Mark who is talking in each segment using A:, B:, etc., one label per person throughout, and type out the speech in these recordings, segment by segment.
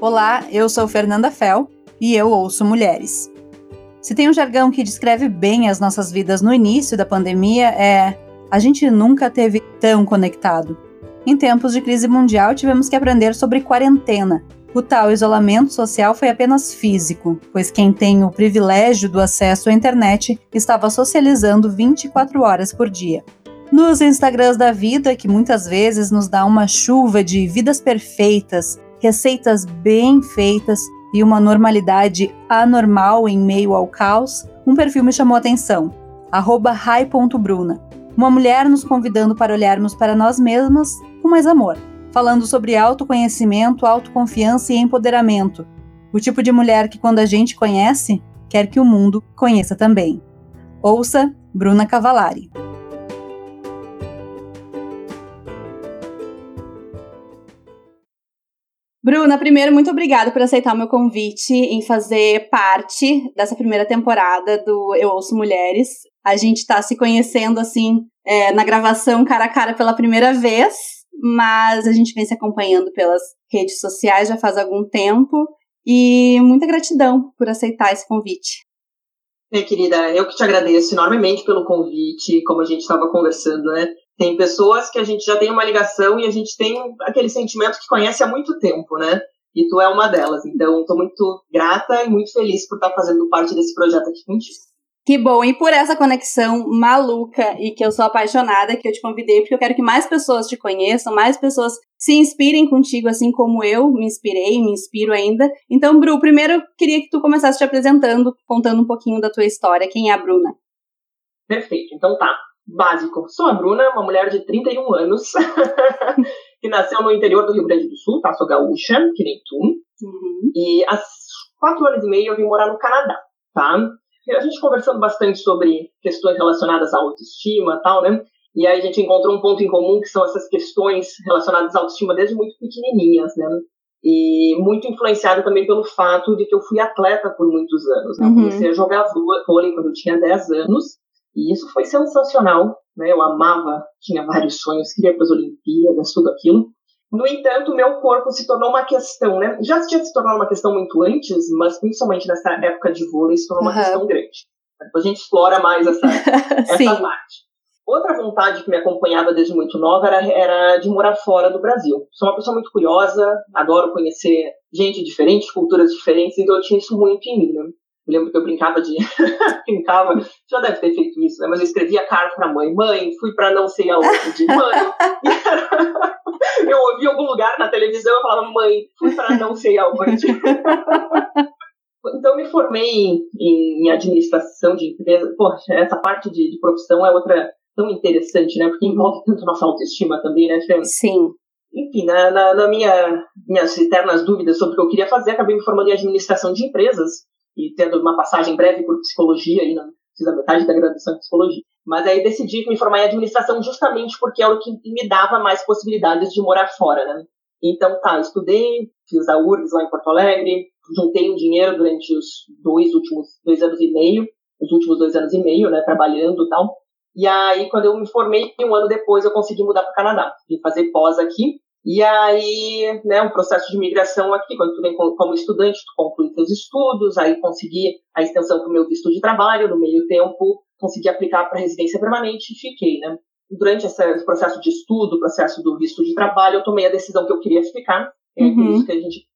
A: Olá, eu sou Fernanda Fel e eu ouço Mulheres. Se tem um jargão que descreve bem as nossas vidas no início da pandemia é a gente nunca teve tão conectado. Em tempos de crise mundial, tivemos que aprender sobre quarentena. O tal isolamento social foi apenas físico, pois quem tem o privilégio do acesso à internet estava socializando 24 horas por dia. Nos Instagrams da vida, que muitas vezes nos dá uma chuva de vidas perfeitas, receitas bem feitas e uma normalidade anormal em meio ao caos, um perfil me chamou a atenção, rai.bruna. Uma mulher nos convidando para olharmos para nós mesmas com mais amor, falando sobre autoconhecimento, autoconfiança e empoderamento. O tipo de mulher que quando a gente conhece, quer que o mundo conheça também. Ouça Bruna Cavalari. Bruna, primeiro, muito obrigada por aceitar o meu convite em fazer parte dessa primeira temporada do Eu Ouço Mulheres. A gente está se conhecendo, assim, é, na gravação cara a cara pela primeira vez, mas a gente vem se acompanhando pelas redes sociais já faz algum tempo. E muita gratidão por aceitar esse convite.
B: Minha querida, eu que te agradeço enormemente pelo convite, como a gente estava conversando, né? Tem pessoas que a gente já tem uma ligação e a gente tem aquele sentimento que conhece há muito tempo, né? E tu é uma delas. Então, estou muito grata e muito feliz por estar fazendo parte desse projeto aqui contigo.
A: Que bom, e por essa conexão maluca e que eu sou apaixonada que eu te convidei, porque eu quero que mais pessoas te conheçam, mais pessoas se inspirem contigo, assim como eu me inspirei, me inspiro ainda. Então, Bru, primeiro eu queria que tu começasse te apresentando, contando um pouquinho da tua história. Quem é a Bruna?
B: Perfeito, então tá básico. Sou a Bruna, uma mulher de 31 anos, que nasceu no interior do Rio Grande do Sul, tá? Sou gaúcha, que nem tu. Uhum. E há quatro anos e meio eu vim morar no Canadá, tá? A gente conversando bastante sobre questões relacionadas à autoestima e tal, né? E aí a gente encontrou um ponto em comum que são essas questões relacionadas à autoestima desde muito pequenininhas, né? E muito influenciada também pelo fato de que eu fui atleta por muitos anos. Né? Uhum. Comecei a jogar vôlei quando eu tinha 10 anos e isso foi sensacional, né? Eu amava, tinha vários sonhos, queria para as Olimpíadas, tudo aquilo. No entanto, meu corpo se tornou uma questão, né? Já tinha se tornado uma questão muito antes, mas principalmente nessa época de vôlei se tornou uma uhum. questão grande. Depois a gente explora mais essa, essa parte. Outra vontade que me acompanhava desde muito nova era, era de morar fora do Brasil. Sou uma pessoa muito curiosa, adoro conhecer gente diferente, culturas diferentes, então eu tinha isso muito em mim, né? Eu lembro que eu brincava de. brincava, já deve ter feito isso, né? Mas eu escrevia carta pra mãe: mãe, fui pra não sei aonde. Mãe. eu ouvi algum lugar na televisão e falava: mãe, fui pra não sei aonde. então, eu me formei em, em, administração de empresa. Poxa, essa parte de, de, profissão é outra tão interessante, né? Porque envolve tanto nossa autoestima também, né, Fê?
A: Sim.
B: Enfim, na, na, na minha, minhas eternas dúvidas sobre o que eu queria fazer, acabei me formando em administração de empresas e tendo uma passagem breve por psicologia, não fiz a metade da graduação em psicologia. Mas aí decidi me formar em administração justamente porque era o que me dava mais possibilidades de morar fora, né? Então, tá, estudei, fiz a URGS lá em Porto Alegre, juntei um dinheiro durante os dois últimos dois anos e meio, os últimos dois anos e meio, né, trabalhando e tal. E aí, quando eu me formei, um ano depois, eu consegui mudar para o Canadá, e fazer pós aqui. E aí, né, um processo de migração aqui, quando tu vem como estudante, tu conclui teus estudos, aí consegui a extensão do meu visto de trabalho, no meio tempo consegui aplicar para residência permanente e fiquei, né. Durante esse processo de estudo, processo do visto de trabalho, eu tomei a decisão que eu queria ficar. É por uhum. isso que a gente,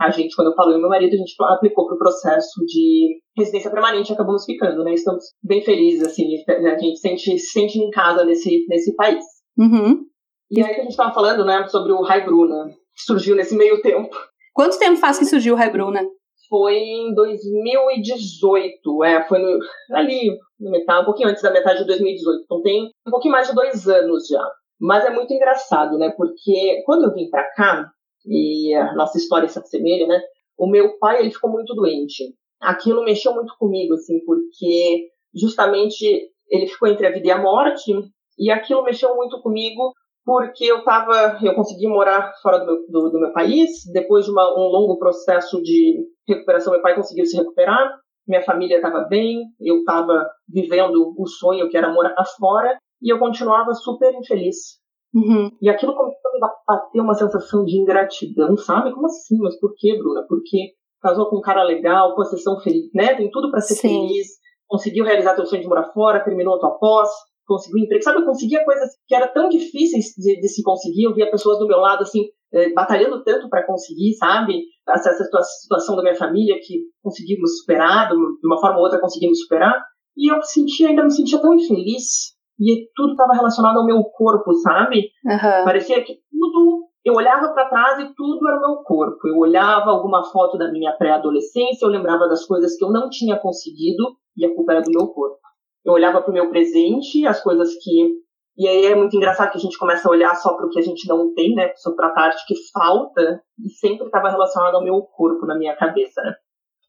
B: a gente, quando eu falei meu marido, a gente aplicou para o processo de residência permanente e acabamos ficando, né. Estamos bem felizes, assim, a gente sente, se sente em casa nesse, nesse país.
A: Uhum.
B: E aí que a gente estava falando, né, sobre o Rai Bruna, que surgiu nesse meio tempo.
A: Quanto tempo faz que surgiu o Rai Bruna?
B: Foi em 2018, é, foi no, ali, no metade, um pouquinho antes da metade de 2018. Então tem um pouquinho mais de dois anos já. Mas é muito engraçado, né, porque quando eu vim para cá, e a nossa história se assemelha, né, o meu pai, ele ficou muito doente. Aquilo mexeu muito comigo, assim, porque justamente ele ficou entre a vida e a morte, e aquilo mexeu muito comigo porque eu tava, eu consegui morar fora do meu, do, do meu país, depois de uma, um longo processo de recuperação, meu pai conseguiu se recuperar, minha família estava bem, eu estava vivendo o sonho que era morar fora, e eu continuava super infeliz.
A: Uhum.
B: E aquilo começou a bater uma sensação de ingratidão, sabe? Como assim? Mas por que, Bruna? Porque casou com um cara legal, possessão feliz, né? Tem tudo para ser Sim. feliz, conseguiu realizar teu sonho de morar fora, terminou a tua pós, conseguiu emprego. Sabe, eu conseguia coisas que eram tão difíceis de, de se conseguir. Eu via pessoas do meu lado, assim, eh, batalhando tanto para conseguir, sabe? Essa, essa situação da minha família que conseguimos superar, de uma forma ou outra conseguimos superar. E eu sentia, ainda me sentia tão infeliz. E tudo estava relacionado ao meu corpo, sabe?
A: Uhum.
B: Parecia que tudo. Eu olhava para trás e tudo era o meu corpo. Eu olhava alguma foto da minha pré-adolescência, eu lembrava das coisas que eu não tinha conseguido e a culpa era do meu corpo. Eu olhava para o meu presente, as coisas que. E aí é muito engraçado que a gente começa a olhar só para o que a gente não tem, né? Só para a parte que falta, e sempre estava relacionado ao meu corpo, na minha cabeça, né?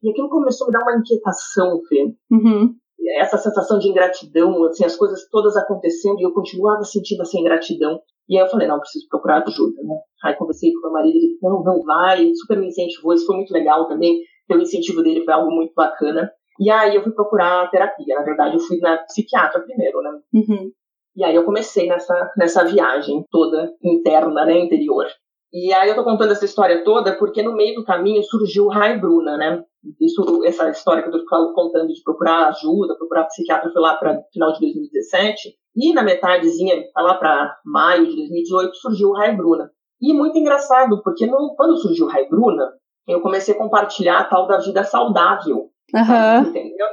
B: E aquilo começou a me dar uma inquietação, Fê.
A: Uhum
B: essa sensação de ingratidão, assim, as coisas todas acontecendo e eu continuava sentindo essa ingratidão. E aí eu falei, não, preciso procurar ajuda, né? Aí conversei com meu marido, ele não, não vai, super me incentivou, isso foi muito legal também, o incentivo dele foi algo muito bacana. E aí eu fui procurar terapia, na verdade eu fui na psiquiatra primeiro, né?
A: Uhum.
B: E aí eu comecei nessa, nessa viagem toda interna, né, interior. E aí eu tô contando essa história toda porque no meio do caminho surgiu o Rai Bruna, né? Isso, essa história que eu tô contando de procurar ajuda, procurar psiquiatra, foi lá para final de 2017. E na metadezinha, tá lá para maio de 2018, surgiu o Rai Bruna. E muito engraçado, porque no, quando surgiu o Rai Bruna, eu comecei a compartilhar a tal da vida saudável.
A: Uhum.
B: Entendeu?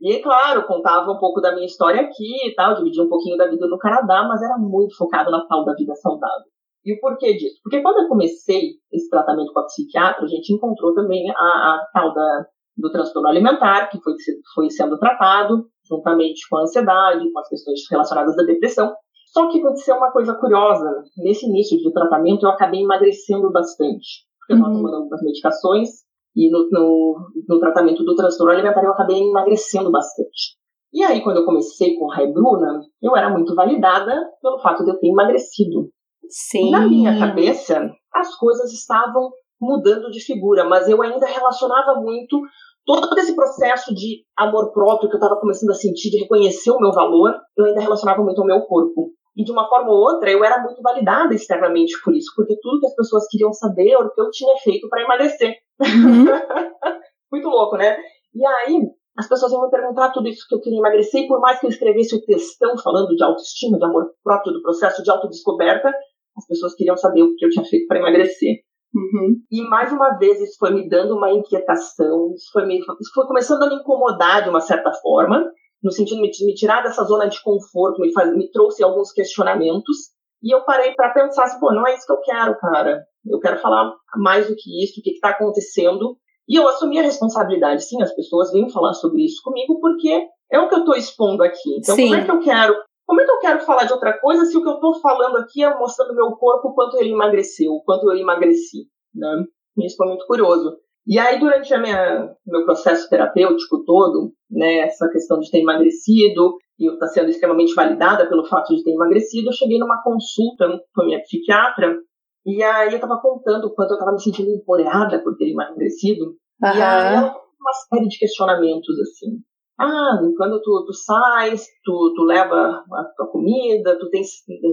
B: E, claro, contava um pouco da minha história aqui e tal, dividia um pouquinho da vida no Canadá, mas era muito focado na tal da vida saudável. E o porquê disso? Porque quando eu comecei esse tratamento com a psiquiatra, a gente encontrou também a, a tal da, do transtorno alimentar, que foi, foi sendo tratado, juntamente com a ansiedade, com as questões relacionadas à depressão. Só que aconteceu uma coisa curiosa. Nesse início de tratamento, eu acabei emagrecendo bastante. Porque eu estava uhum. tomando algumas medicações e no, no, no, tratamento do transtorno alimentar eu acabei emagrecendo bastante. E aí, quando eu comecei com a Bruna, eu era muito validada pelo fato de eu ter emagrecido.
A: Sim.
B: Na minha cabeça, as coisas estavam mudando de figura, mas eu ainda relacionava muito todo esse processo de amor próprio que eu estava começando a sentir, de reconhecer o meu valor, eu ainda relacionava muito ao meu corpo. E de uma forma ou outra, eu era muito validada externamente por isso, porque tudo que as pessoas queriam saber era o que eu tinha feito para emagrecer. Uhum. muito louco, né? E aí, as pessoas iam me perguntar tudo isso que eu queria emagrecer, e por mais que eu escrevesse o textão falando de autoestima, de amor próprio, do processo de autodescoberta, as pessoas queriam saber o que eu tinha feito para emagrecer.
A: Uhum.
B: E mais uma vez isso foi me dando uma inquietação, isso foi, me, isso foi começando a me incomodar de uma certa forma, no sentido de me, tirar dessa zona de conforto, me, faz, me trouxe alguns questionamentos. E eu parei para pensar assim, pô, não é isso que eu quero, cara. Eu quero falar mais do que isso, o que está acontecendo. E eu assumi a responsabilidade. Sim, as pessoas vêm falar sobre isso comigo porque é o que eu estou expondo aqui. Então, Sim. como é que eu quero como é que eu quero falar de outra coisa se o que eu estou falando aqui é mostrando meu corpo o quanto ele emagreceu, quanto eu emagreci, né? Isso foi muito curioso. E aí, durante a minha meu processo terapêutico todo, né, essa questão de ter emagrecido e eu estar tá sendo extremamente validada pelo fato de ter emagrecido, eu cheguei numa consulta com a minha psiquiatra e aí eu estava contando o quanto eu estava me sentindo empoderada por ter emagrecido. Uhum. E aí ela uma série de questionamentos, assim. Ah, quando tu, tu sais, tu, tu leva a tua comida, tu tens,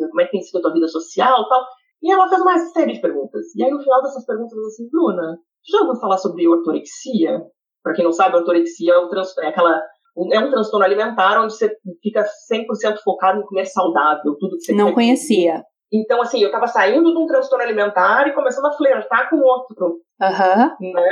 B: como é que tem sido a tua vida social tal. E ela fez uma série de perguntas. E aí, no final dessas perguntas, eu assim, Bruna, já ouviu falar sobre ortorexia? Para quem não sabe, ortorexia é, um é, aquela, é um transtorno alimentar onde você fica 100% focado em comer saudável, tudo que você
A: Não conhecia. Comer.
B: Então, assim, eu estava saindo de um transtorno alimentar e começando a flertar com outro.
A: Aham.
B: Uhum. Né?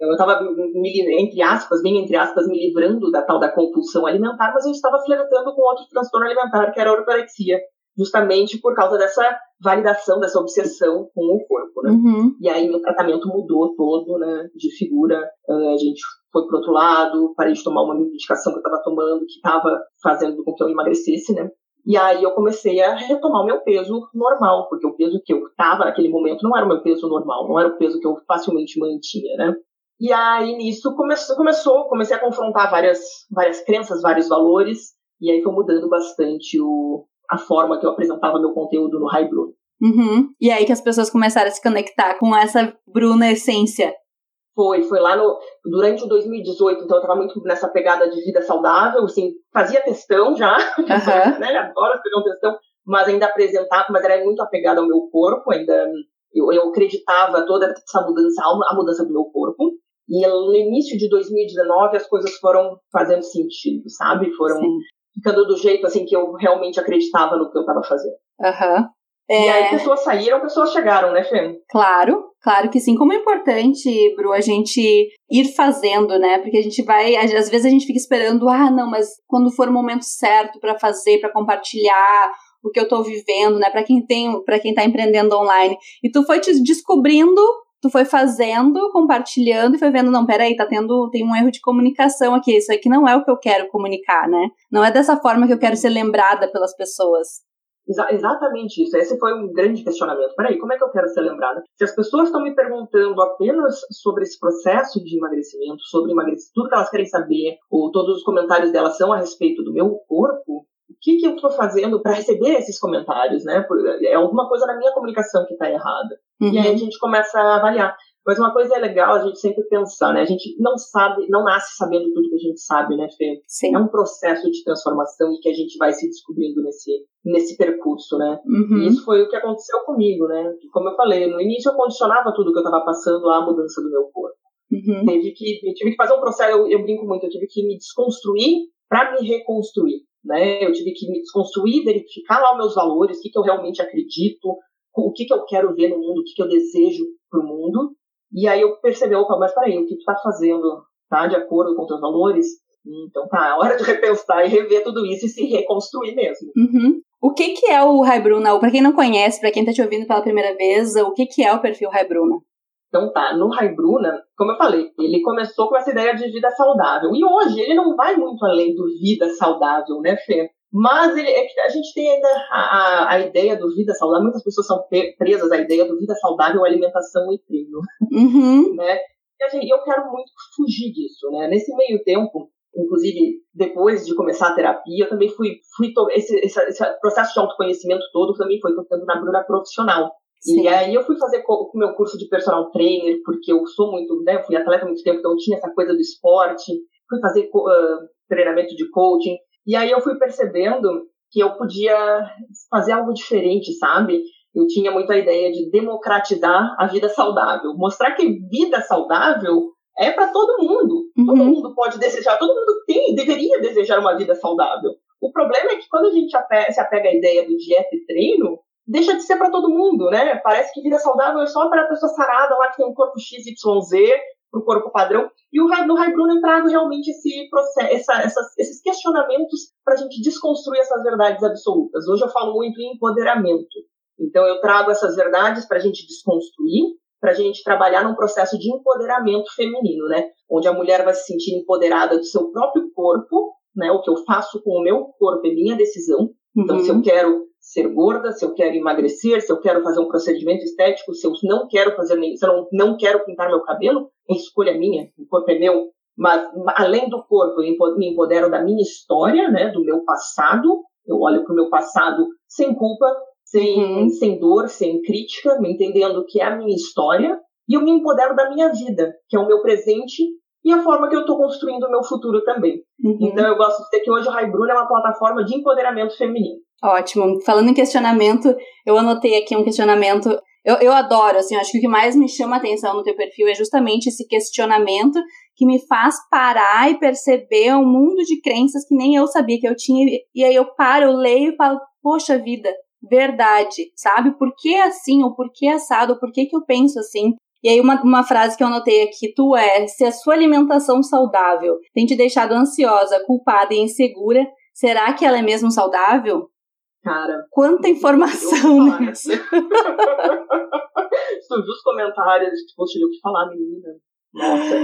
B: Eu estava, entre aspas, bem entre aspas, me livrando da tal da compulsão alimentar, mas eu estava flertando com outro transtorno alimentar, que era a ortorexia, justamente por causa dessa validação, dessa obsessão com o corpo, né?
A: Uhum.
B: E aí meu tratamento mudou todo, né, de figura, a gente foi pro outro lado, parei de tomar uma medicação que eu estava tomando, que estava fazendo com que eu emagrecesse, né? E aí eu comecei a retomar o meu peso normal, porque o peso que eu estava naquele momento não era o meu peso normal, não era o peso que eu facilmente mantinha, né? E aí nisso começou, começou, comecei a confrontar várias, várias crenças, vários valores, e aí foi mudando bastante o, a forma que eu apresentava meu conteúdo no High Bruno.
A: Uhum. E aí que as pessoas começaram a se conectar com essa Bruna essência.
B: Foi, foi lá no, durante o 2018, então eu tava muito nessa pegada de vida saudável, assim, fazia testão já, uhum. né, adoro fazer um testão, mas ainda apresentava, mas era muito apegada ao meu corpo, ainda eu, eu acreditava toda essa mudança, a mudança do meu corpo. E no início de 2019 as coisas foram fazendo sentido, sabe? Foram Sim. Ficando do jeito assim que eu realmente acreditava no que eu estava fazendo.
A: Uhum.
B: É... E aí pessoas saíram, pessoas chegaram, né, Fê?
A: Claro, claro que sim. Como é importante, Bru, a gente ir fazendo, né? Porque a gente vai, às vezes a gente fica esperando, ah, não, mas quando for o momento certo para fazer, para compartilhar o que eu tô vivendo, né? Para quem tem, para quem tá empreendendo online. E tu foi te descobrindo tu foi fazendo, compartilhando e foi vendo, não, peraí, tá tendo, tem um erro de comunicação aqui, isso aqui não é o que eu quero comunicar, né? Não é dessa forma que eu quero ser lembrada pelas pessoas.
B: Exa exatamente isso. Esse foi um grande questionamento. Peraí, como é que eu quero ser lembrada? Se as pessoas estão me perguntando apenas sobre esse processo de emagrecimento, sobre emagrecimento, tudo que elas querem saber, ou todos os comentários delas são a respeito do meu corpo, o que, que eu estou fazendo para receber esses comentários, né? É alguma coisa na minha comunicação que está errada. Uhum. E aí a gente começa a avaliar. Mas uma coisa é legal a gente sempre pensar, né? A gente não sabe, não nasce sabendo tudo que a gente sabe, né, Fê? Sim. É um processo de transformação e que a gente vai se descobrindo nesse, nesse percurso, né? Uhum. E isso foi o que aconteceu comigo, né? Como eu falei, no início eu condicionava tudo que eu estava passando à mudança do meu corpo. Uhum. Teve que, eu tive que fazer um processo, eu, eu brinco muito, eu tive que me desconstruir para me reconstruir. Né? Eu tive que me desconstruir, verificar lá os meus valores, o que, que eu realmente acredito, o que, que eu quero ver no mundo, o que, que eu desejo para o mundo. E aí eu percebi, opa, mas peraí, o que tu está fazendo tá de acordo com teus valores? Então tá, é hora de repensar e rever tudo isso e se reconstruir mesmo.
A: Uhum. O que, que é o Raibruna? Para quem não conhece, para quem está te ouvindo pela primeira vez, o que, que é o perfil Raibruna?
B: Então tá, no Raibruna, como eu falei, ele começou com essa ideia de vida saudável. E hoje ele não vai muito além do vida saudável, né, Fê? Mas ele, é a gente tem ainda a, a, a, ideia do vida saudável, muitas pessoas são presas à ideia do vida saudável, alimentação e treino.
A: Uhum.
B: né? E eu quero muito fugir disso, né? Nesse meio tempo, inclusive depois de começar a terapia, eu também fui, fui esse, esse, esse processo de autoconhecimento todo também foi tendo na Bruna profissional. Sim. E aí eu fui fazer o meu curso de personal trainer, porque eu sou muito, né, fui atleta há muito tempo, então tinha essa coisa do esporte, fui fazer uh, treinamento de coaching, e aí eu fui percebendo que eu podia fazer algo diferente, sabe? Eu tinha muito a ideia de democratizar a vida saudável, mostrar que vida saudável é para todo mundo. Uhum. Todo mundo pode desejar, todo mundo tem, deveria desejar uma vida saudável. O problema é que quando a gente se apega à ideia do dieta e treino, deixa de ser para todo mundo, né? Parece que vida saudável é só para a pessoa sarada lá que tem um corpo XYZ, para o corpo padrão. E o, no High Bruno trago realmente esse processo, essa, essas, esses questionamentos para a gente desconstruir essas verdades absolutas. Hoje eu falo muito em empoderamento. Então eu trago essas verdades para a gente desconstruir, para a gente trabalhar num processo de empoderamento feminino, né? Onde a mulher vai se sentir empoderada do seu próprio corpo, né? O que eu faço com o meu corpo é minha decisão. Então, uhum. se eu uhum. quero ser gorda, se eu quero emagrecer, se eu quero fazer um procedimento estético, se eu não quero fazer nem, se eu não, não quero pintar meu cabelo, é escolha minha, o corpo é meu. Mas além do corpo, eu me empodero da minha história, né, do meu passado. Eu olho para o meu passado sem culpa, sem, uhum. sem dor, sem crítica, me entendendo que é a minha história. E eu me empodero da minha vida, que é o meu presente e a forma que eu estou construindo o meu futuro também. Uhum. Então eu gosto de dizer que hoje o Rai Bruno é uma plataforma de empoderamento feminino.
A: Ótimo. Falando em questionamento, eu anotei aqui um questionamento. Eu, eu adoro, assim, acho que o que mais me chama a atenção no teu perfil é justamente esse questionamento que me faz parar e perceber um mundo de crenças que nem eu sabia que eu tinha. E aí eu paro, eu leio e falo, poxa vida, verdade, sabe? Por que assim, ou por que assado, ou por que, que eu penso assim? E aí, uma, uma frase que eu anotei aqui, tu é, se a sua alimentação saudável tem te deixado ansiosa, culpada e insegura, será que ela é mesmo saudável?
B: Cara.
A: Quanta informação.
B: Né? tu viu os comentários, tipo, tive o que falar, menina. Nossa.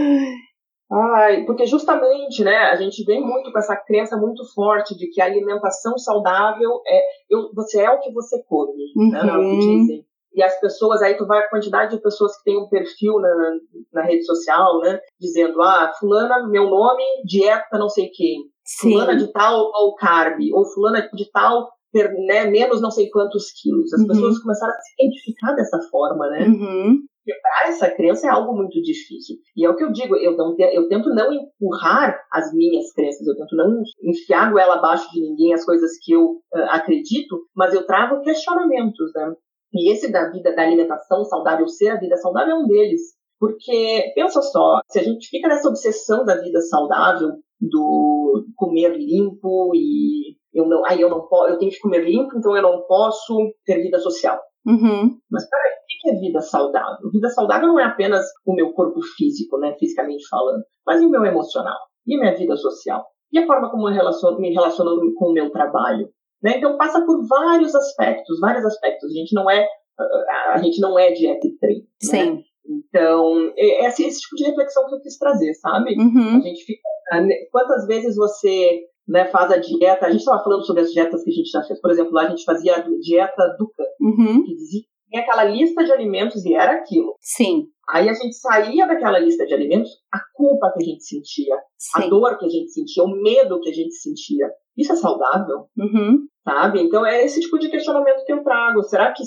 B: Ai, porque justamente, né, a gente vem muito com essa crença muito forte de que a alimentação saudável é eu, você é o que você come, uhum. né, é o que uhum. dizem. E as pessoas, aí tu vai a quantidade de pessoas que tem um perfil na, na rede social, né, dizendo, ah, fulana, meu nome, dieta não sei quem. Sim. Fulana de tal ou carb, ou fulana de tal ter né, menos não sei quantos quilos. As uhum. pessoas começaram a se identificar dessa forma, né?
A: Uhum.
B: Quebrar essa crença é algo muito difícil. E é o que eu digo, eu, não, eu tento não empurrar as minhas crenças, eu tento não enfiar goela abaixo de ninguém as coisas que eu uh, acredito, mas eu trago questionamentos, né? E esse da vida, da alimentação saudável, ser a vida saudável é um deles. Porque, pensa só, se a gente fica nessa obsessão da vida saudável, do comer limpo e eu não, aí eu não posso, eu tenho que comer limpo, então eu não posso ter vida social.
A: Uhum.
B: Mas peraí, o que é vida saudável? Vida saudável não é apenas o meu corpo físico, né, fisicamente falando, mas e o meu emocional, e a minha vida social, e a forma como eu relaciono, me relaciono com o meu trabalho. Né? Então passa por vários aspectos, vários aspectos. A gente não é a gente não é dieta e treino. Né?
A: Sim.
B: Né? Então, é, é esse, esse, tipo de reflexão que eu quis trazer, sabe?
A: Uhum.
B: A gente fica. Quantas vezes você né, faz a dieta? A gente estava falando sobre as dietas que a gente já fez. Por exemplo, lá a gente fazia a dieta Duca,
A: uhum.
B: que dizia tinha aquela lista de alimentos e era aquilo.
A: Sim.
B: Aí a gente saía daquela lista de alimentos, a culpa que a gente sentia, Sim. a dor que a gente sentia, o medo que a gente sentia. Isso é saudável?
A: Uhum.
B: Sabe? Então é esse tipo de questionamento que eu trago. Será que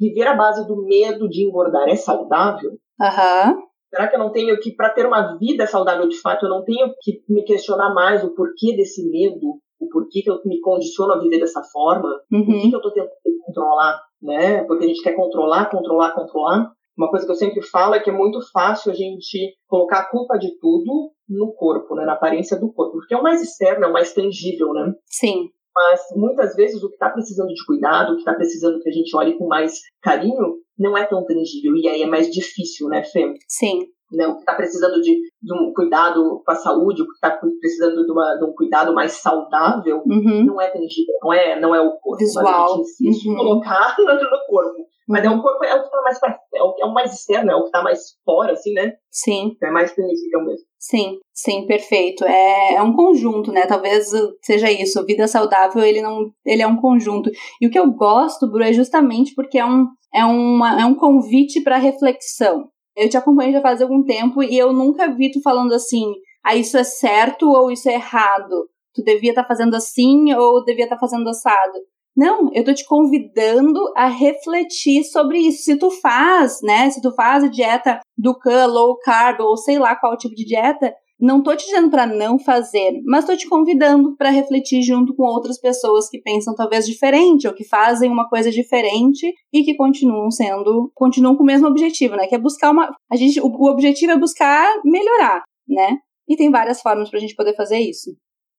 B: viver à base do medo de engordar é saudável?
A: Uhum.
B: Será que eu não tenho que, para ter uma vida saudável de fato, eu não tenho que me questionar mais o porquê desse medo? O porquê que eu me condiciono a viver dessa forma?
A: Uhum.
B: O que, que eu estou tentando controlar? Né? Porque a gente quer controlar, controlar, controlar. Uma coisa que eu sempre falo é que é muito fácil a gente colocar a culpa de tudo no corpo, né? na aparência do corpo, porque é o mais externo, é o mais tangível, né?
A: Sim.
B: Mas muitas vezes o que está precisando de cuidado, o que está precisando que a gente olhe com mais carinho, não é tão tangível. E aí é mais difícil, né, Fê?
A: Sim.
B: Né, o que está precisando de, de, um cuidado com a saúde, o que está precisando de, uma, de, um cuidado mais saudável,
A: uhum.
B: não é tangível, não é, não é o corpo.
A: Visual.
B: Mas a gente insiste uhum. colocar no corpo. Mas é um corpo, é o que tá mais pra, é, o, é o mais externo, é o que tá mais fora, assim, né?
A: Sim.
B: É mais tangível mesmo.
A: Sim, sim, perfeito. É, é um conjunto, né? Talvez seja isso. Vida saudável, ele não, ele é um conjunto. E o que eu gosto, Bru, é justamente porque é um, é uma, é um convite para reflexão. Eu te acompanho já faz algum tempo e eu nunca vi tu falando assim, ah, isso é certo ou isso é errado. Tu devia estar tá fazendo assim ou devia estar tá fazendo assado. Não, eu tô te convidando a refletir sobre isso. Se tu faz, né? Se tu faz a dieta do can, low carb ou sei lá qual tipo de dieta, não tô te dizendo para não fazer, mas tô te convidando para refletir junto com outras pessoas que pensam talvez diferente ou que fazem uma coisa diferente e que continuam sendo, continuam com o mesmo objetivo, né? Que é buscar uma, a gente, o, o objetivo é buscar melhorar, né? E tem várias formas pra gente poder fazer isso.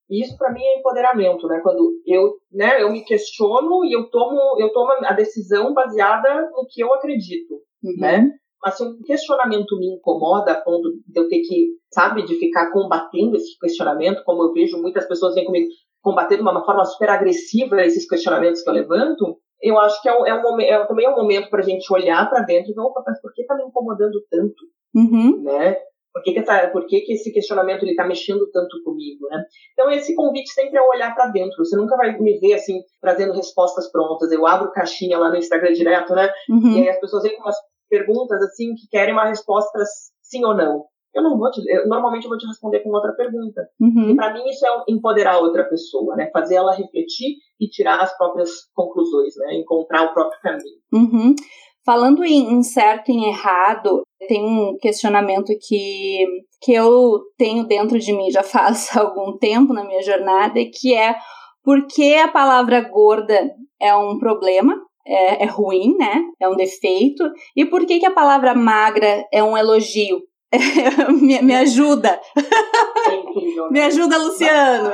B: E isso para mim é empoderamento, né? Quando eu, né, eu me questiono e eu tomo, eu tomo a decisão baseada no que eu acredito,
A: uhum.
B: né? Mas se um questionamento me incomoda a ponto de eu ter que, sabe, de ficar combatendo esse questionamento, como eu vejo muitas pessoas vêm comigo combatendo de uma forma super agressiva esses questionamentos que eu levanto, eu acho que é, um, é, um, é também é um momento para a gente olhar para dentro e ver, opa, mas por que está me incomodando tanto?
A: Uhum.
B: Né? Por que, que, essa, por que, que esse questionamento está mexendo tanto comigo, né? Então, esse convite sempre é olhar para dentro. Você nunca vai me ver, assim, trazendo respostas prontas. Eu abro caixinha lá no Instagram direto, né?
A: Uhum.
B: E aí as pessoas vêm com umas perguntas, assim, que querem uma resposta sim ou não. Eu não vou te, eu, normalmente eu vou te responder com outra pergunta.
A: Uhum.
B: E para mim isso é empoderar outra pessoa, né? Fazer ela refletir e tirar as próprias conclusões, né? Encontrar o próprio caminho.
A: Uhum. Falando em, certo e em errado, tem um questionamento que, que eu tenho dentro de mim já faz algum tempo na minha jornada, que é por que a palavra gorda é um problema, é, é ruim, né? É um defeito, e por que, que a palavra magra é um elogio? me, me ajuda.
B: É incrível, né?
A: Me ajuda, Luciano.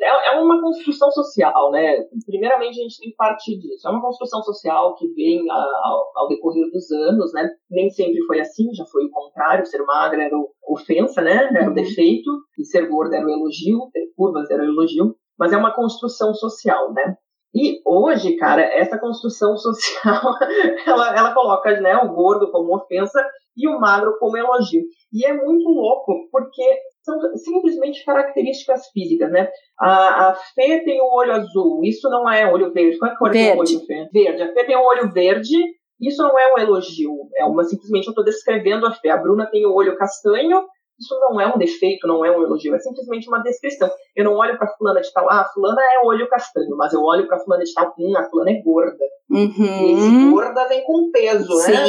B: É, é uma construção social, né? Primeiramente, a gente tem que partir disso. É uma construção social que vem ao, ao decorrer dos anos, né? Nem sempre foi assim, já foi o contrário. Ser magra era ofensa, né? Era o uhum. defeito. E ser gorda era o elogio. Ter curvas era o elogio. Mas é uma construção social, né? E hoje, cara, essa construção social, ela, ela coloca né, o gordo como ofensa e o magro como elogio. E é muito louco, porque são simplesmente características físicas, né? A, a Fê tem o olho azul, isso não é olho verde. Qual é a cor
A: verde.
B: do olho, Fê? Verde. A Fê tem o olho verde, isso não é um elogio. É uma simplesmente eu estou descrevendo a Fê. A Bruna tem o olho castanho, Isso não é um defeito, não é um elogio, é simplesmente uma descrição. Eu não olho para fulana de tal, ah, fulana é olho castanho, mas eu olho para fulana de tal, hum, a fulana é gorda.
A: Uhum.
B: E esse gorda vem com peso,
A: Sim.
B: né?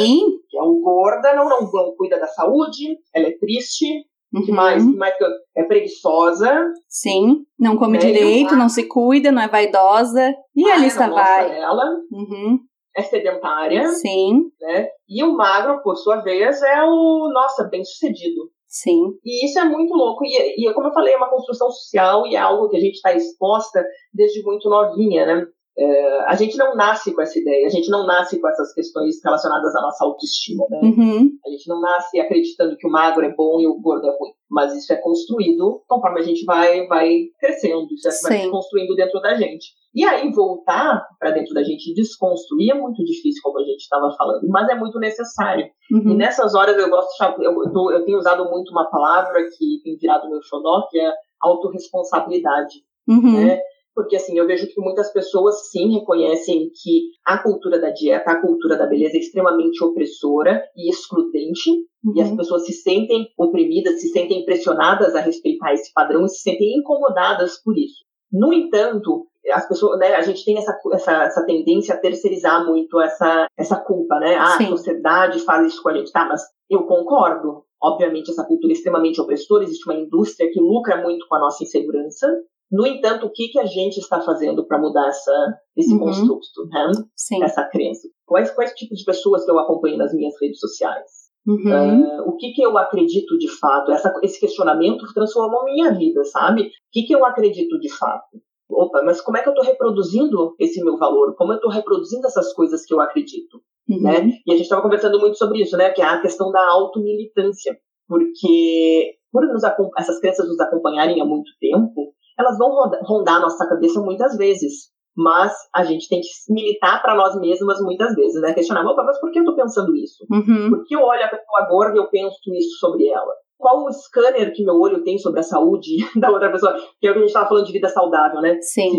B: Que é o gorda, não, não, não cuida da saúde, ela é triste,
A: Uhum.
B: que mais? Que mais que eu- é preguiçosa,
A: Sim. Não come
B: É,
A: direito,
B: eu-
A: não se cuida, não é vaidosa. E a
B: ah,
A: lista
B: não gosta
A: vai.
B: dela,
A: Uhum.
B: é sedentária,
A: Sim,
B: né? E o magro, por sua vez, é o, nossa, bem sucedido.
A: Sim.
B: E isso é muito louco. E, e como eu falei, é uma construção social e é algo que a gente está exposta desde muito novinha, né? É, a gente não nasce com essa ideia, a gente não nasce com essas questões relacionadas à nossa autoestima, né?
A: Uhum.
B: A gente não nasce acreditando que o magro é bom e o gordo é ruim. Mas isso é construído conforme a gente vai, vai crescendo, isso é, vai se construindo dentro da gente. E aí voltar para dentro da gente e desconstruir é muito difícil, como a gente estava falando, mas é muito necessário. E
A: Uhum.
B: nessas horas eu gosto de eu, eu, tenho usado muito uma palavra que tem virado meu xodó, que é autorresponsabilidade,
A: Uhum.
B: né? Porque assim, eu vejo que muitas pessoas sim reconhecem que a cultura da dieta, a cultura da beleza é extremamente opressora e excludente, e as
A: Uhum.
B: pessoas se sentem oprimidas, se sentem pressionadas a respeitar esse padrão e se sentem incomodadas por isso. No entanto, as pessoas, né, a gente tem essa, essa, essa tendência a terceirizar muito essa, essa culpa, né? Ah,
A: Sim.
B: a sociedade faz isso com a gente. Tá, mas eu concordo. Obviamente, essa cultura é extremamente opressora, existe uma indústria que lucra muito com a nossa insegurança. No entanto, o que, que a gente está fazendo para mudar essa, esse
A: Uhum.
B: construto, né?
A: Sim.
B: essa crença? Quais, quais tipos de pessoas que eu acompanho nas minhas redes sociais?
A: Uhum.
B: Ah, o que, que eu acredito de fato? Essa, esse questionamento transformou minha vida, sabe? O que, que eu acredito de fato? Opa, mas como é que eu estou reproduzindo esse meu valor? Como eu estou reproduzindo essas coisas que eu acredito?
A: Uhum.
B: Né? E a gente estava conversando muito sobre isso, né? Que é a questão da automilitância. Porque por nos, essas crenças nos acompanharem há muito tempo, elas vão rondar a nossa cabeça muitas vezes. Mas a gente tem que militar para nós mesmas muitas vezes, né? Questionar, opa, mas por que eu estou pensando isso?
A: Uhum.
B: Por que eu olho a pessoa gorda e eu penso isso sobre ela? Qual o scanner que meu olho tem sobre a saúde da outra pessoa? Que é o que a gente estava falando de vida saudável, né?
A: Sim.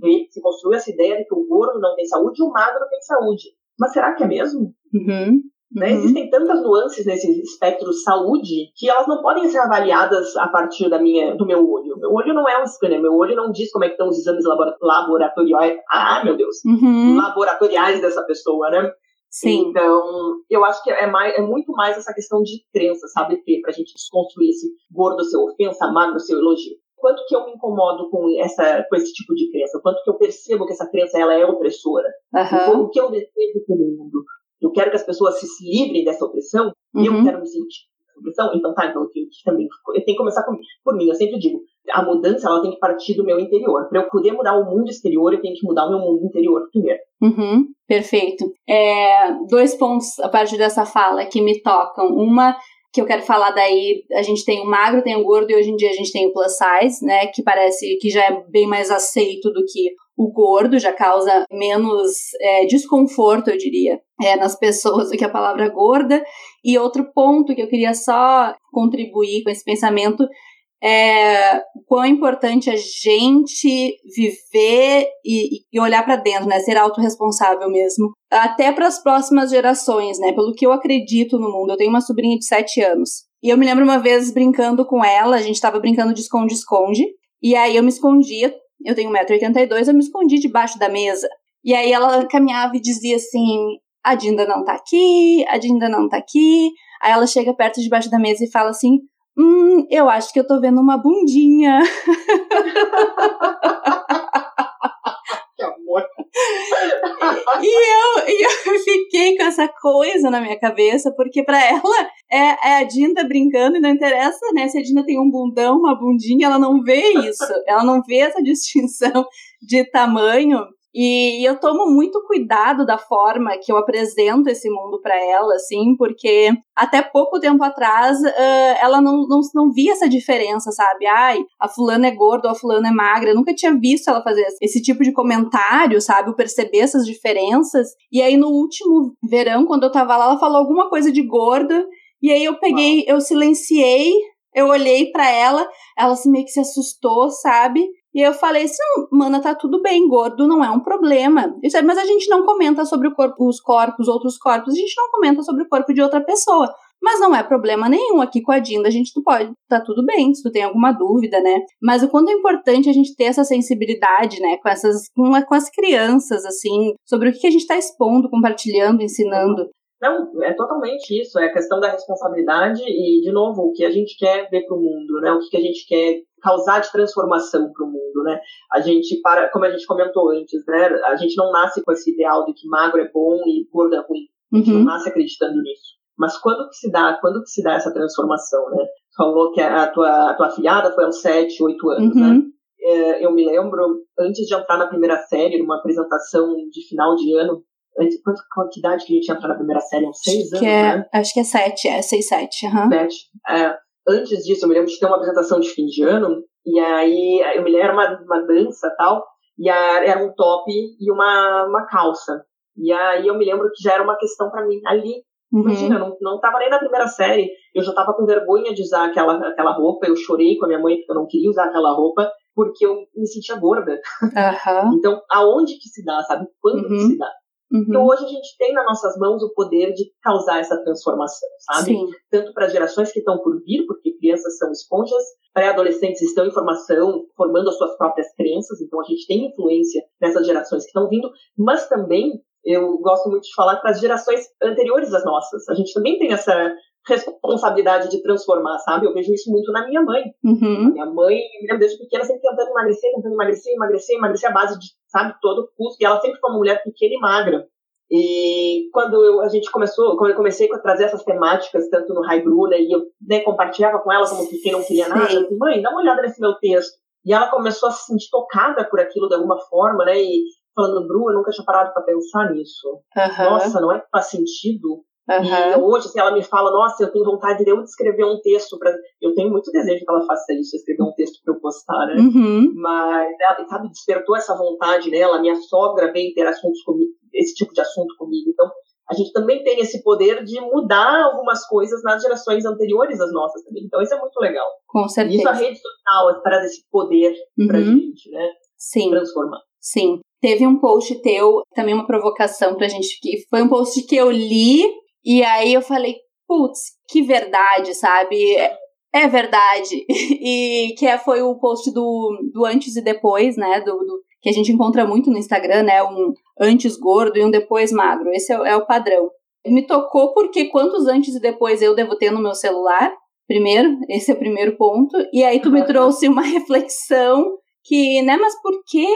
B: Se, se construiu essa ideia de que o gordo não tem saúde e o magro tem saúde. Mas será que é mesmo?
A: Uhum.
B: Né?
A: Uhum.
B: Existem tantas nuances nesse espectro saúde que elas não podem ser avaliadas a partir da minha, do meu olho. Meu olho não é um scanner, meu olho não diz como é que estão os exames labora- laboratoriais. Ah, meu Deus!
A: Uhum.
B: Laboratoriais dessa pessoa, né?
A: Sim.
B: Então, eu acho que é, mais, é muito mais essa questão de crença, sabe, Fê? Pra gente desconstruir esse gordo ser ofensa, magro ser elogio. Quanto que eu me incomodo com, essa, com esse tipo de crença? Quanto que eu percebo que essa crença ela é opressora?
A: Aham.
B: O que eu desejo para o mundo? Eu quero que as pessoas se livrem dessa opressão e eu
A: Uhum.
B: quero me sentir opressão. Então, tá, então eu tenho que também. Eu tenho que começar com, por mim. Eu sempre digo: a mudança ela tem que partir do meu interior. Para eu poder mudar o mundo exterior, eu tenho que mudar o meu mundo interior primeiro.
A: Uhum, perfeito. É, dois pontos a partir dessa fala que me tocam. Uma que eu quero falar daí, a gente tem o magro, tem o gordo e hoje em dia a gente tem o plus size, né, que parece que já é bem mais aceito do que o gordo, já causa menos é, desconforto, eu diria, é, nas pessoas do que a palavra gorda. E outro ponto que eu queria só contribuir com esse pensamento é o quão importante a gente viver e, e olhar para dentro, né? Ser autorresponsável mesmo. Até para as próximas gerações, né? Pelo que eu acredito no mundo. Eu tenho uma sobrinha de 7 anos. E eu me lembro uma vez brincando com ela, a gente estava brincando de esconde-esconde. E aí eu me escondia, eu tenho 1,82m, eu me escondi debaixo da mesa. E aí ela caminhava e dizia assim: a Dinda não tá aqui, a Dinda não tá aqui. Aí ela chega perto debaixo da mesa e fala assim: Hum, eu acho que eu tô vendo uma bundinha.
B: Que amor!
A: e, eu, e eu fiquei com essa coisa na minha cabeça, porque pra ela é, é a Dinda brincando e não interessa, né? Se a Dinda tem um bundão, uma bundinha, ela não vê isso. Ela não vê essa distinção de tamanho. E eu tomo muito cuidado da forma que eu apresento esse mundo para ela, assim, porque até pouco tempo atrás uh, ela não, não, não via essa diferença, sabe? Ai, a fulana é gorda ou a fulana é magra. Eu nunca tinha visto ela fazer esse tipo de comentário, sabe? Eu perceber essas diferenças. E aí no último verão, quando eu tava lá, ela falou alguma coisa de gorda. E aí eu peguei, eu silenciei, eu olhei para ela, ela meio que se assustou, sabe? E eu falei assim, mana, tá tudo bem, gordo não é um problema. É, mas a gente não comenta sobre o corpo, os corpos, outros corpos, a gente não comenta sobre o corpo de outra pessoa. Mas não é problema nenhum aqui com a Dinda, a gente tu pode, tá tudo bem, se tu tem alguma dúvida, né? Mas o quanto é importante a gente ter essa sensibilidade, né, com essas com, com as crianças assim, sobre o que a gente está expondo, compartilhando, ensinando.
B: Não, é totalmente isso, é a questão da responsabilidade e, de novo, o que a gente quer ver para o mundo, né? O que a gente quer causar de transformação para o mundo, né? A gente, para, como a gente comentou antes, né? A gente não nasce com esse ideal de que magro é bom e gordo é ruim. A gente uhum. não nasce acreditando nisso. Mas quando que se dá, quando que se dá essa transformação, né? Falou que a tua, a tua afilhada foi aos 7, 8 anos, né? uhum. né? É, eu me lembro, antes de entrar na primeira série, numa apresentação de final de ano, antes, quanto, quanto idade que a gente entra na primeira série? Uns 6 anos,
A: é,
B: né?
A: Acho que é 7, é 6, 7. Uhum.
B: 7. É, antes disso, eu me lembro de ter uma apresentação de fim de ano, e aí eu me lembro, era uma, uma dança e tal, e a, era um top e uma, uma calça. E aí eu me lembro que já era uma questão para mim ali Uhum. Imagina, eu não, não tava nem na primeira série, eu já tava com vergonha de usar aquela, aquela roupa, eu chorei com a minha mãe porque eu não queria usar aquela roupa, porque eu me sentia gorda. Uhum. então, aonde que se dá, sabe? Quando uhum. que se dá? Uhum. Então, hoje a gente tem nas nossas mãos o poder de causar essa transformação, sabe? Sim. Tanto para gerações que estão por vir, porque crianças são esponjas, pré-adolescentes estão em formação, formando as suas próprias crenças, então a gente tem influência nessas gerações que estão vindo, mas também eu gosto muito de falar para as gerações anteriores às nossas. A gente também tem essa responsabilidade de transformar, sabe? Eu vejo isso muito na minha mãe. Uhum. minha mãe, me lembro desde pequena, sempre tentando emagrecer, tentando emagrecer, emagrecer, emagrecer a base de, sabe, todo custo. E ela sempre foi uma mulher pequena e magra. E quando eu, a gente começou, quando eu comecei a trazer essas temáticas, tanto no Rai Bruna, e eu né, compartilhava com ela como quem não queria nada, eu disse, mãe, dá uma olhada nesse meu texto. E ela começou a se sentir tocada por aquilo de alguma forma, né? E falando, Bru, eu nunca tinha parado para pensar nisso. Uhum. Nossa, não é que faz sentido? Uhum. Hoje, assim, ela me fala, nossa, eu tenho vontade de eu escrever um texto para. Eu tenho muito desejo que ela faça isso, escrever um texto para eu postar, né? Uhum. Mas ela, sabe, despertou essa vontade nela. Minha sogra veio ter assuntos comigo, esse tipo de assunto comigo. Então, a gente também tem esse poder de mudar algumas coisas nas gerações anteriores às nossas também. Então, isso é muito legal.
A: Com certeza.
B: E isso a rede social traz esse poder uhum. pra gente, né?
A: Sim.
B: Transformar.
A: Sim. Teve um post teu, também uma provocação pra gente, que foi um post que eu li, e aí eu falei, putz, que verdade, sabe? É, verdade. E que é, foi o post do, do antes e depois, né? Do, do, que a gente encontra muito no Instagram, né? Um antes gordo e um depois magro. Esse é, é o padrão. Me tocou porque quantos antes e depois eu devo ter no meu celular? Primeiro, esse é o primeiro ponto. E aí tu me trouxe uma reflexão que, né, mas por quê?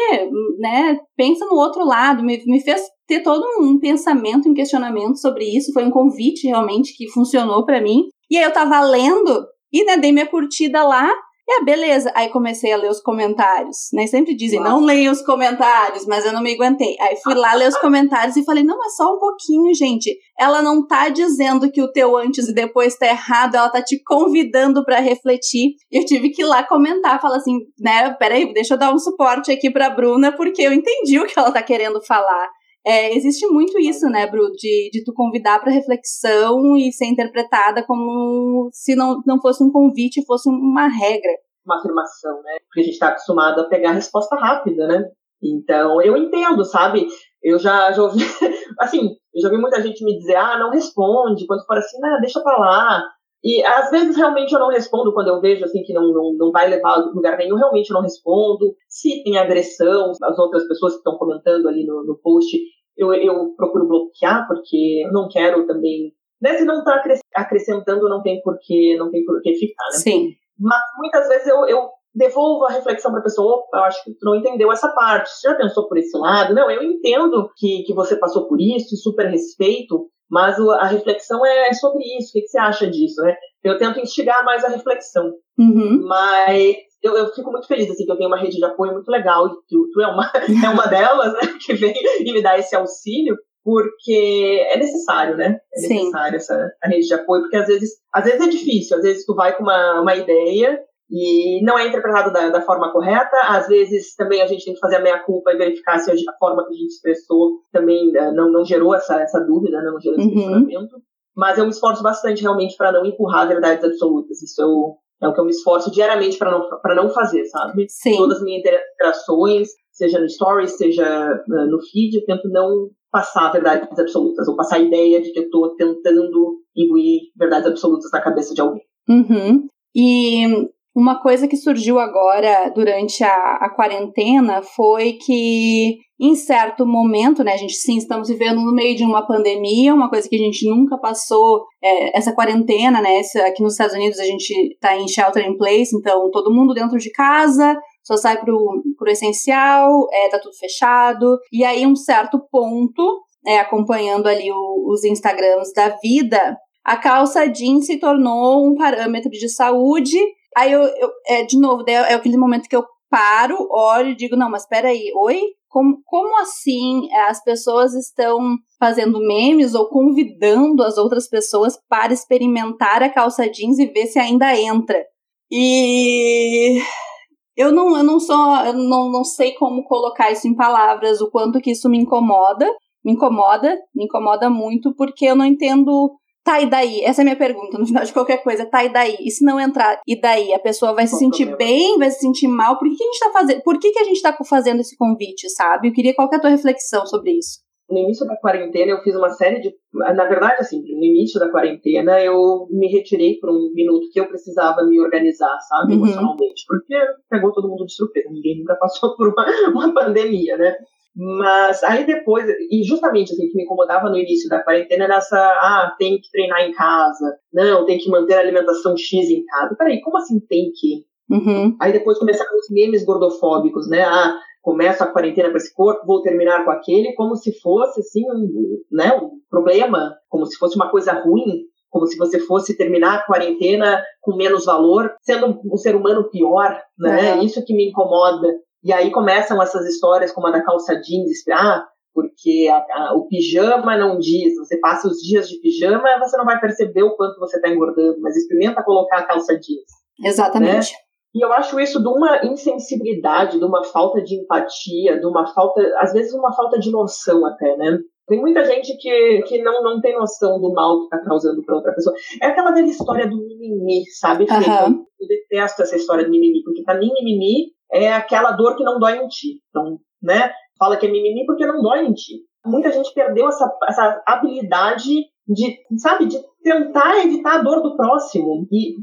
A: Né, pensa no outro lado, me, me fez ter todo um pensamento, um questionamento sobre isso, foi um convite realmente que funcionou para mim. E aí eu tava lendo e né, dei minha curtida lá e ah, beleza. Aí comecei a ler os comentários, né? Sempre dizem, Nossa. não leiam os comentários, mas eu não me aguentei. Aí fui lá ler os comentários e falei, não, mas só um pouquinho, gente. Ela não tá dizendo que o teu antes e depois tá errado, ela tá te convidando para refletir. Eu tive que ir lá comentar, falar assim, né? Peraí, deixa eu dar um suporte aqui pra Bruna, porque eu entendi o que ela tá querendo falar. É, existe muito isso, né, Bru, de, de tu convidar para reflexão e ser interpretada como se não, não fosse um convite, fosse uma regra.
B: Uma afirmação, né? Porque a gente está acostumado a pegar a resposta rápida, né? Então, eu entendo, sabe? Eu já, já ouvi, assim, eu já vi muita gente me dizer, ah, não responde, quando for assim, ah, deixa pra lá. E às vezes realmente eu não respondo quando eu vejo assim que não, não, não vai levar a lugar nenhum, realmente eu não respondo. Se tem agressão, as outras pessoas que estão comentando ali no, no post, eu, eu procuro bloquear, porque eu não quero também. Né, se não está acrescentando, não tem porquê, não tem por que ficar, né?
A: Sim.
B: Mas muitas vezes eu, eu devolvo a reflexão para a pessoa, opa, eu acho que tu não entendeu essa parte, você já pensou por esse lado? Não, eu entendo que, que você passou por isso, e super respeito, mas a reflexão é sobre isso, o que, que você acha disso, né? Eu tento instigar mais a reflexão,
A: uhum.
B: mas eu, eu, fico muito feliz, assim, que eu tenho uma rede de apoio muito legal, e tu, tu é, uma, é uma delas, né, que vem e me dá esse auxílio, porque é necessário, né? É necessário Sim. essa rede de apoio, porque às vezes, às vezes é difícil, às vezes tu vai com uma, uma ideia e não é interpretado da, da forma correta, às vezes também a gente tem que fazer a meia-culpa e verificar se a forma que a gente expressou também uh, não, não gerou essa, essa dúvida, né? não gerou esse uhum. questionamento. Mas eu me esforço bastante realmente para não empurrar verdades absolutas. Isso eu, é o que eu me esforço diariamente para não, não fazer, sabe?
A: Sim.
B: Todas as minhas interações seja no stories, seja uh, no feed, eu tento não passar verdades absolutas, ou passar a ideia de que eu estou tentando imbuir verdades absolutas na cabeça de alguém.
A: Uhum. E uma coisa que surgiu agora durante a, a, quarentena foi que, em certo momento, né, a gente sim estamos vivendo no meio de uma pandemia, uma coisa que a gente nunca passou, é, essa quarentena, né? Essa, aqui nos Estados Unidos a gente está em shelter in place, então todo mundo dentro de casa, só sai pro, pro essencial, é, tá tudo fechado. E aí, um certo ponto, é, acompanhando ali o, os Instagrams da vida, a calça jeans se tornou um parâmetro de saúde. Aí eu, eu é, de novo, é aquele momento que eu paro, olho e digo, não, mas peraí, oi? Como, como assim as pessoas estão fazendo memes ou convidando as outras pessoas para experimentar a calça jeans e ver se ainda entra? E eu não, eu não sou, eu não, não sei como colocar isso em palavras, o quanto que isso me incomoda. Me incomoda, me incomoda muito, porque eu não entendo. Tá, e daí? Essa é a minha pergunta, no final de qualquer coisa. Tá, e daí? E se não entrar, e daí? A pessoa vai se sentir bem, vai se sentir mal? Por que, que a gente tá fazendo? Por que, que a gente tá fazendo esse convite, sabe? Eu queria qual que é a tua reflexão sobre isso
B: no início da quarentena eu fiz uma série de. Na verdade, assim, no início da quarentena eu me retirei por um minuto que eu precisava me organizar, sabe, uhum. emocionalmente, porque pegou todo mundo de surpresa, ninguém nunca passou por uma, uma pandemia, né? Mas aí depois, e justamente assim, que me incomodava no início da quarentena era essa, ah, tem que treinar em casa, não, tem que manter a alimentação X em casa. Peraí, como assim tem que? Uhum. Aí depois começaram os memes gordofóbicos, né? Ah, começo a quarentena com esse corpo, vou terminar com aquele, como se fosse assim um, né, um problema, como se fosse uma coisa ruim, como se você fosse terminar a quarentena com menos valor, sendo um ser humano pior, né? Isso que me incomoda. E aí começam essas histórias como a da calça jeans, ah, porque a, a, o pijama não diz, você passa os dias de pijama, você não vai perceber o quanto você está engordando, mas experimenta colocar a calça jeans.
A: Exatamente. Né?
B: E eu acho isso de uma insensibilidade, de uma falta de empatia, de uma falta, às vezes uma falta de noção até, né? Tem muita gente que, que não, não tem noção do mal que está causando para outra pessoa. É aquela velha história do mimimi, sabe? Uhum. Eu, detesto essa história do mimimi, porque para mim mimimi é aquela dor que não dói em ti. Então, né? Fala que é mimimi porque não dói em ti. Muita gente perdeu essa, essa habilidade de, sabe, de tentar evitar a dor do próximo. E,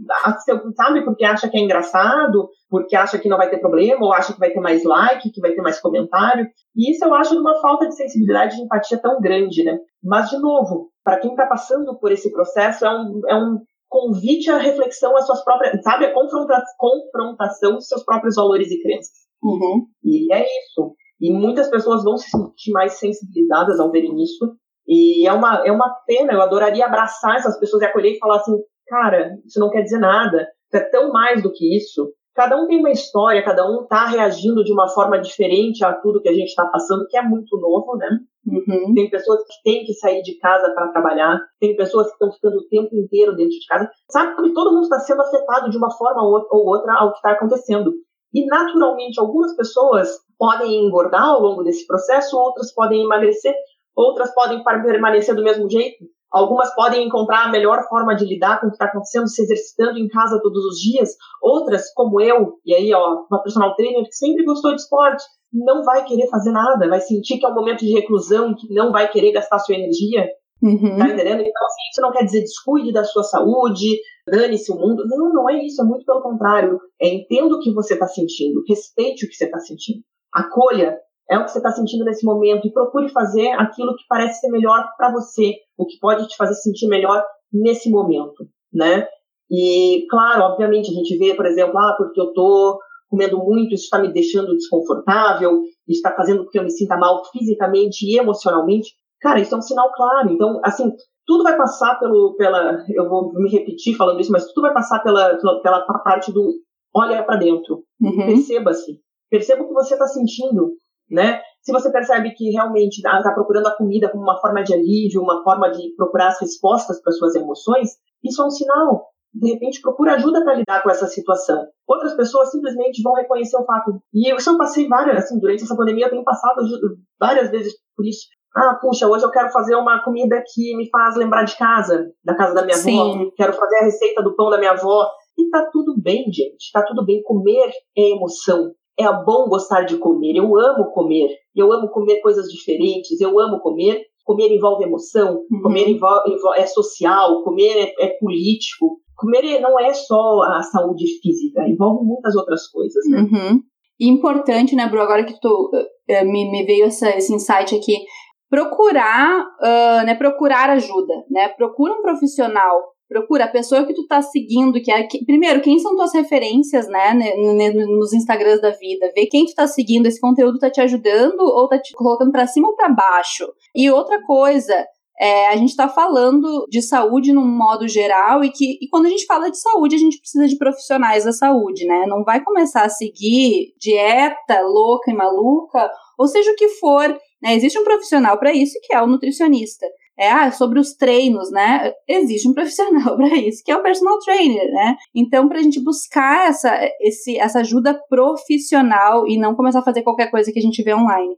B: sabe, porque acha que é engraçado, porque acha que não vai ter problema, ou acha que vai ter mais like, que vai ter mais comentário. E isso eu acho de uma falta de sensibilidade e empatia tão grande, né? Mas, de novo, para quem está passando por esse processo, é um, é um convite à reflexão às suas próprias, sabe, a confronta confrontação dos seus próprios valores e crenças. Uhum. E é isso. E muitas pessoas vão se sentir mais sensibilizadas ao verem isso, e é uma, é uma pena, eu adoraria abraçar essas pessoas e acolher e falar assim, cara, isso não quer dizer nada, isso é tão mais do que isso. Cada um tem uma história, cada um está reagindo de uma forma diferente a tudo que a gente está passando, que é muito novo, né? Uhum. Tem pessoas que têm que sair de casa para trabalhar, tem pessoas que estão ficando o tempo inteiro dentro de casa. Sabe que todo mundo está sendo afetado de uma forma ou outra ao que está acontecendo. E, naturalmente, algumas pessoas podem engordar ao longo desse processo, outras podem emagrecer, outras podem permanecer do mesmo jeito, algumas podem encontrar a melhor forma de lidar com o que está acontecendo, se exercitando em casa todos os dias, outras, como eu, e aí, ó, uma personal trainer que sempre gostou de esporte, não vai querer fazer nada, vai sentir que é um momento de reclusão, que não vai querer gastar sua energia. Uhum. Tá entendendo? Então, assim, isso não quer dizer descuide da sua saúde, dane-se o mundo. Não, não é isso, é muito pelo contrário. É entenda o que você está sentindo, respeite o que você está sentindo. Acolha é o que você está sentindo nesse momento e procure fazer aquilo que parece ser melhor para você, o que pode te fazer sentir melhor nesse momento, né? E, claro, obviamente, a gente vê, por exemplo, ah, porque eu tô comendo muito, isso está me deixando desconfortável, isso está fazendo com que eu me sinta mal fisicamente e emocionalmente. Cara, isso é um sinal claro. Então, assim, tudo vai passar pelo, pela, eu vou me repetir falando isso, mas tudo vai passar pela, pela, pela parte do olha para dentro, uhum. perceba-se, perceba o que você está sentindo, né? Se você percebe que realmente está procurando a comida como uma forma de alívio, uma forma de procurar as respostas para suas emoções, isso é um sinal. De repente, procura ajuda para lidar com essa situação. Outras pessoas simplesmente vão reconhecer o fato. E eu só passei várias, assim, durante essa pandemia, eu tenho passado várias vezes por isso. Ah, puxa, hoje eu quero fazer uma comida que me faz lembrar de casa, da casa da minha Sim. avó. Quero fazer a receita do pão da minha avó. E tá tudo bem, gente. Tá tudo bem. Comer é emoção. É bom gostar de comer. Eu amo comer. Eu amo comer coisas diferentes. Eu amo comer. Comer envolve emoção. Uhum. Comer envolve, é social. Comer é, é político. Comer não é só a saúde física. Envolve muitas outras coisas, né?
A: Uhum. importante, né, Bru? Agora que tu uh, me, me veio essa, esse insight aqui procurar, uh, né, procurar ajuda, né? Procura um profissional, procura a pessoa que tu tá seguindo, que é que, primeiro, quem são tuas referências, né, nos Instagrams da vida, ver quem tu tá seguindo, esse conteúdo tá te ajudando ou tá te colocando para cima ou para baixo. E outra coisa, é, a gente está falando de saúde num modo geral e que e quando a gente fala de saúde, a gente precisa de profissionais da saúde, né? Não vai começar a seguir dieta louca e maluca, ou seja o que for né? Existe um profissional para isso que é o nutricionista. É, ah, sobre os treinos, né? Existe um profissional para isso, que é o personal trainer, né? Então, para a gente buscar essa, esse, essa ajuda profissional e não começar a fazer qualquer coisa que a gente vê online.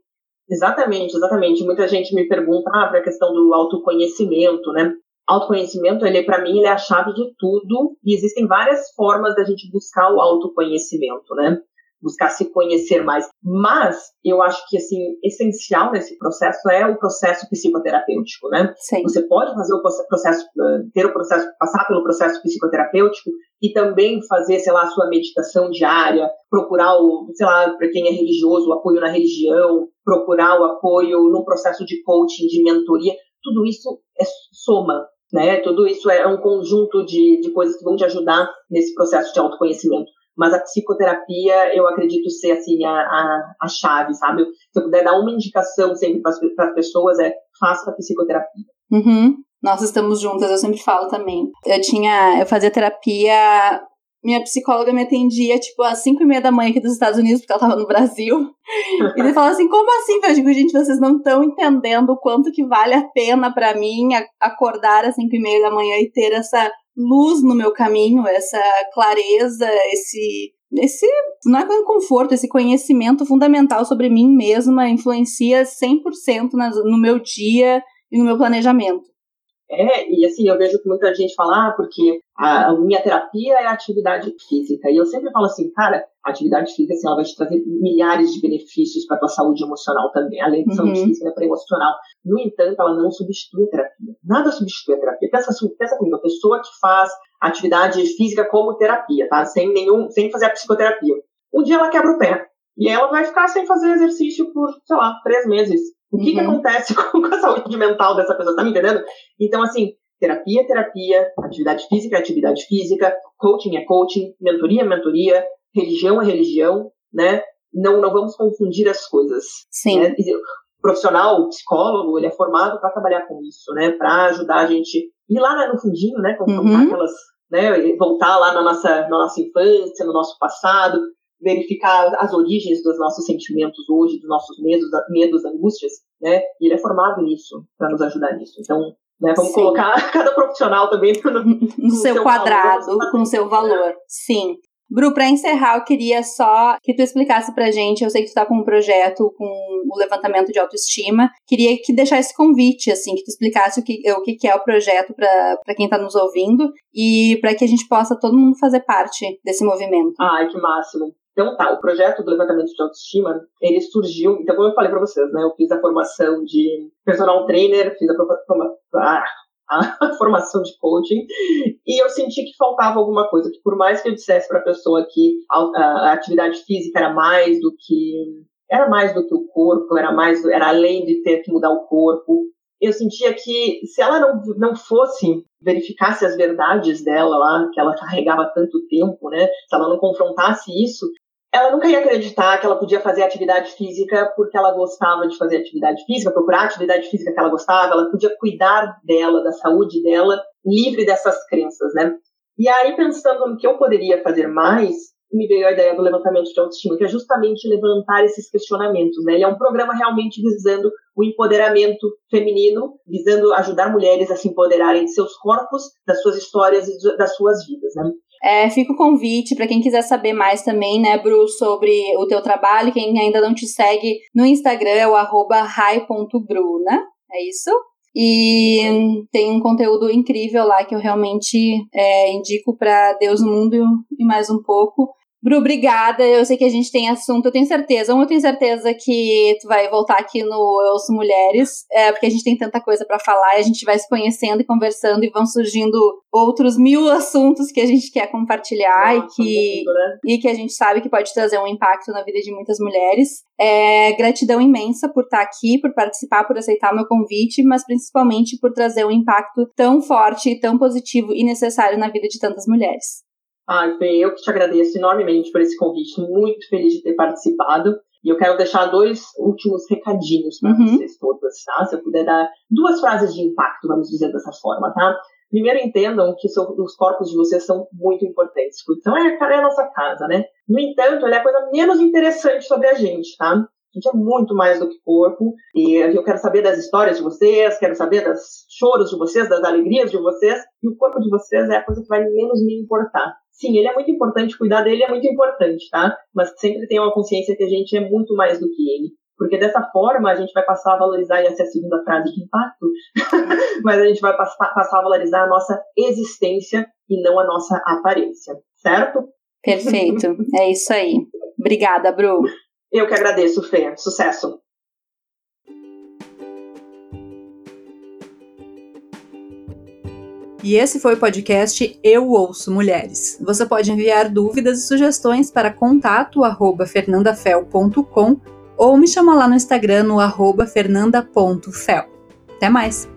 B: Exatamente, exatamente. Muita gente me pergunta ah, para a questão do autoconhecimento, né? Autoconhecimento, ele para mim, ele é a chave de tudo e existem várias formas da gente buscar o autoconhecimento, né? Buscar se conhecer mais. Mas eu acho que assim essencial nesse processo é o processo psicoterapêutico, né?
A: Sim.
B: Você pode fazer o processo, ter o processo, passar pelo processo psicoterapêutico e também fazer, sei lá, a sua meditação diária, procurar o, sei lá, para quem é religioso, o apoio na religião, procurar o apoio no processo de coaching, de mentoria. Tudo isso é soma, né? Tudo isso é um conjunto de, de coisas que vão te ajudar nesse processo de autoconhecimento mas a psicoterapia eu acredito ser assim a, a, a chave, sabe? Se eu puder dar uma indicação sempre para as pessoas é faça a psicoterapia.
A: Uhum. Nós estamos juntas, eu sempre falo também. Eu tinha, eu fazia terapia minha psicóloga me atendia, tipo, às 5 e meia da manhã aqui dos Estados Unidos, porque ela tava no Brasil. e ele falava assim, como assim? Eu digo, gente, vocês não estão entendendo o quanto que vale a pena para mim acordar às 5 e meia da manhã e ter essa luz no meu caminho, essa clareza, esse esse não é um conforto, esse conhecimento fundamental sobre mim mesma influencia 100% no meu dia e no meu planejamento.
B: É, e assim, eu vejo que muita gente fala, ah, porque a, minha terapia é a atividade física. E eu sempre falo assim, cara, a atividade física assim, ela vai te trazer milhares de benefícios para tua saúde emocional também, além de uhum. saúde física, para emocional. No entanto, ela não substitui a terapia. Nada substitui a terapia. Pensa, pensa comigo, a pessoa que faz atividade física como terapia, tá? Sem nenhum, sem fazer a psicoterapia. Um dia ela quebra o pé. E ela vai ficar sem fazer exercício por, sei lá, três meses. O que, uhum. que acontece com, a saúde mental dessa pessoa? Tá me entendendo? Então, assim, terapia é terapia, atividade física é atividade física, coaching é coaching, mentoria é mentoria, religião é religião, né? Não, não vamos confundir as coisas.
A: Sim.
B: Né? O profissional, o psicólogo, ele é formado para trabalhar com isso, né? Para ajudar a gente ir lá no fundinho, né? Confrontar uhum. aquelas, né? Voltar lá na nossa, na nossa infância, no nosso passado, verificar as origens dos nossos sentimentos hoje, dos nossos medos, medos, angústias, né? E ele é formado nisso, para nos ajudar nisso. Então, né, vamos Sim. colocar cada profissional também
A: no, no seu, seu, quadrado, valor. com seu valor. Sim. Bru, para encerrar, eu queria só que tu explicasse pra gente, eu sei que tu tá com um projeto com o levantamento de autoestima, queria que deixasse convite, assim, que tu explicasse o que, o que é o projeto para quem tá nos ouvindo e para que a gente possa todo mundo fazer parte desse movimento.
B: Ai, que máximo. Então tá, o projeto do levantamento de autoestima, ele surgiu, então como eu falei para vocês, né, eu fiz a formação de personal trainer, fiz a, a, a formação de coaching, e eu senti que faltava alguma coisa, que por mais que eu dissesse para a pessoa que a, a, atividade física era mais do que era mais do que o corpo, era mais era além de ter que mudar o corpo, eu sentia que se ela não, não fosse verificasse as verdades dela lá, que ela carregava tanto tempo, né? Se ela não confrontasse isso, ela nunca ia acreditar que ela podia fazer atividade física porque ela gostava de fazer atividade física, procurar atividade física que ela gostava, ela podia cuidar dela, da saúde dela, livre dessas crenças, né? E aí, pensando no que eu poderia fazer mais, me veio a ideia do levantamento de autoestima, que é justamente levantar esses questionamentos, né? Ele é um programa realmente visando o empoderamento feminino, visando ajudar mulheres a se empoderarem de seus corpos, das suas histórias e das suas vidas, né?
A: É, fica o convite para quem quiser saber mais também, né, Bru, sobre o teu trabalho. Quem ainda não te segue no Instagram é o arroba né? É isso? E tem um conteúdo incrível lá que eu realmente é, indico para Deus no mundo e mais um pouco. Bru, obrigada. Eu sei que a gente tem assunto, eu tenho certeza. Um, eu tenho certeza que tu vai voltar aqui no Eu Ouço Mulheres, é, porque a gente tem tanta coisa para falar e a gente vai se conhecendo e conversando e vão surgindo outros mil assuntos que a gente quer compartilhar Nossa, e, que, né? e que a gente sabe que pode trazer um impacto na vida de muitas mulheres. É, gratidão imensa por estar aqui, por participar, por aceitar o meu convite, mas principalmente por trazer um impacto tão forte, tão positivo e necessário na vida de tantas mulheres.
B: Ah, Fê, eu que te agradeço enormemente por esse convite, muito feliz de ter participado. E eu quero deixar dois últimos recadinhos para uhum. vocês todas, tá? Se eu puder dar duas frases de impacto, vamos dizer dessa forma, tá? Primeiro, entendam que os corpos de vocês são muito importantes. Então, é, é a nossa casa, né? No entanto, ele é a coisa menos interessante sobre a gente, tá? A gente é muito mais do que corpo. E eu quero saber das histórias de vocês, quero saber dos choros de vocês, das alegrias de vocês. E o corpo de vocês é a coisa que vai menos me importar. Sim, ele é muito importante, cuidar dele é muito importante, tá? Mas sempre tenha uma consciência que a gente é muito mais do que ele. Porque dessa forma a gente vai passar a valorizar, e essa é a segunda frase de impacto, mas a gente vai passar a valorizar a nossa existência e não a nossa aparência, certo?
A: Perfeito, é isso aí. Obrigada, Bru.
B: Eu que agradeço, Fê. Sucesso!
C: E esse foi o podcast Eu Ouço Mulheres. Você pode enviar dúvidas e sugestões para contato@fernandafel.com ou me chama lá no Instagram no arroba fernanda.fel. Até mais!